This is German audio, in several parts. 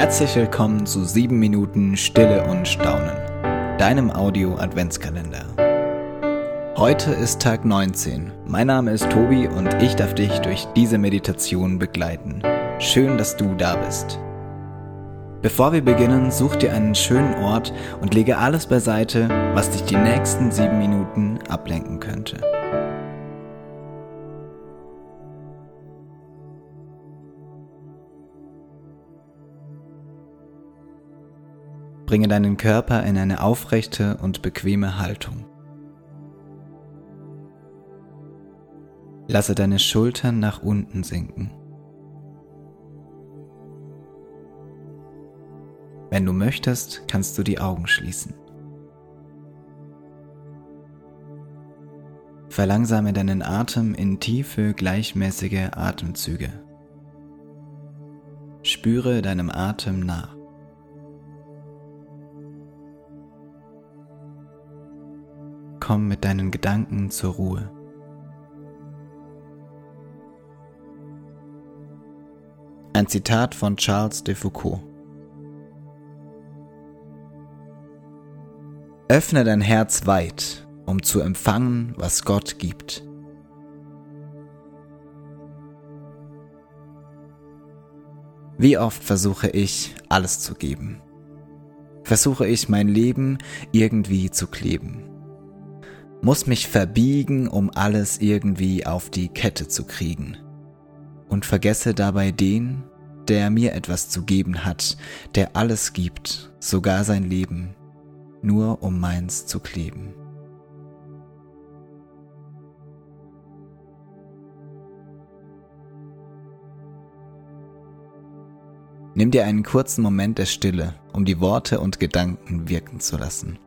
Herzlich willkommen zu 7 Minuten Stille und Staunen, deinem Audio-Adventskalender. Heute ist Tag 19. Mein Name ist Tobi und ich darf dich durch diese Meditation begleiten. Schön, dass du da bist. Bevor wir beginnen, such dir einen schönen Ort und lege alles beiseite, was dich die nächsten 7 Minuten ablenken könnte. Bringe deinen Körper in eine aufrechte und bequeme Haltung. Lasse deine Schultern nach unten sinken. Wenn du möchtest, kannst du die Augen schließen. Verlangsame deinen Atem in tiefe, gleichmäßige Atemzüge. Spüre deinem Atem nach. Komm mit deinen Gedanken zur Ruhe. Ein Zitat von Charles de Foucault. Öffne dein Herz weit, um zu empfangen, was Gott gibt. Wie oft versuche ich, alles zu geben? Versuche ich mein Leben irgendwie zu kleben? Muss mich verbiegen, um alles irgendwie auf die Kette zu kriegen. Und vergesse dabei den, der mir etwas zu geben hat, der alles gibt, sogar sein Leben, nur um meins zu kleben. Nimm dir einen kurzen Moment der Stille, um die Worte und Gedanken wirken zu lassen.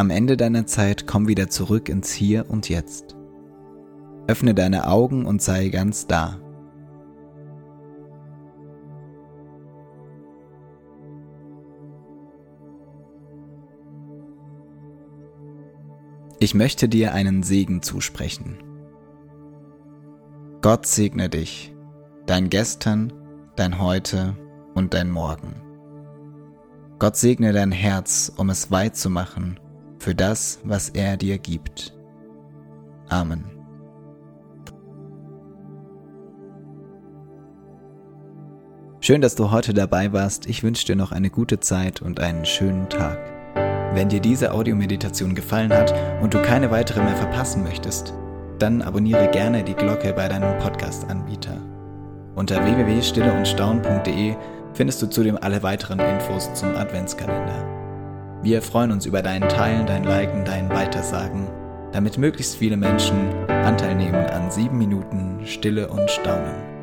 Am Ende deiner Zeit komm wieder zurück ins Hier und Jetzt. Öffne deine Augen und sei ganz da. Ich möchte dir einen Segen zusprechen. Gott segne dich, dein Gestern, dein Heute und dein Morgen. Gott segne dein Herz, um es weit zu machen für das, was er dir gibt. Amen. Schön, dass du heute dabei warst. Ich wünsche dir noch eine gute Zeit und einen schönen Tag. Wenn dir diese Audiomeditation gefallen hat und du keine weitere mehr verpassen möchtest, dann abonniere gerne die Glocke bei deinem Podcast-Anbieter. Unter www.stilleundstaun.de findest du zudem alle weiteren Infos zum Adventskalender. Wir freuen uns über dein Teilen, dein Liken, dein Weitersagen, damit möglichst viele Menschen Anteil nehmen an sieben Minuten Stille und Staunen.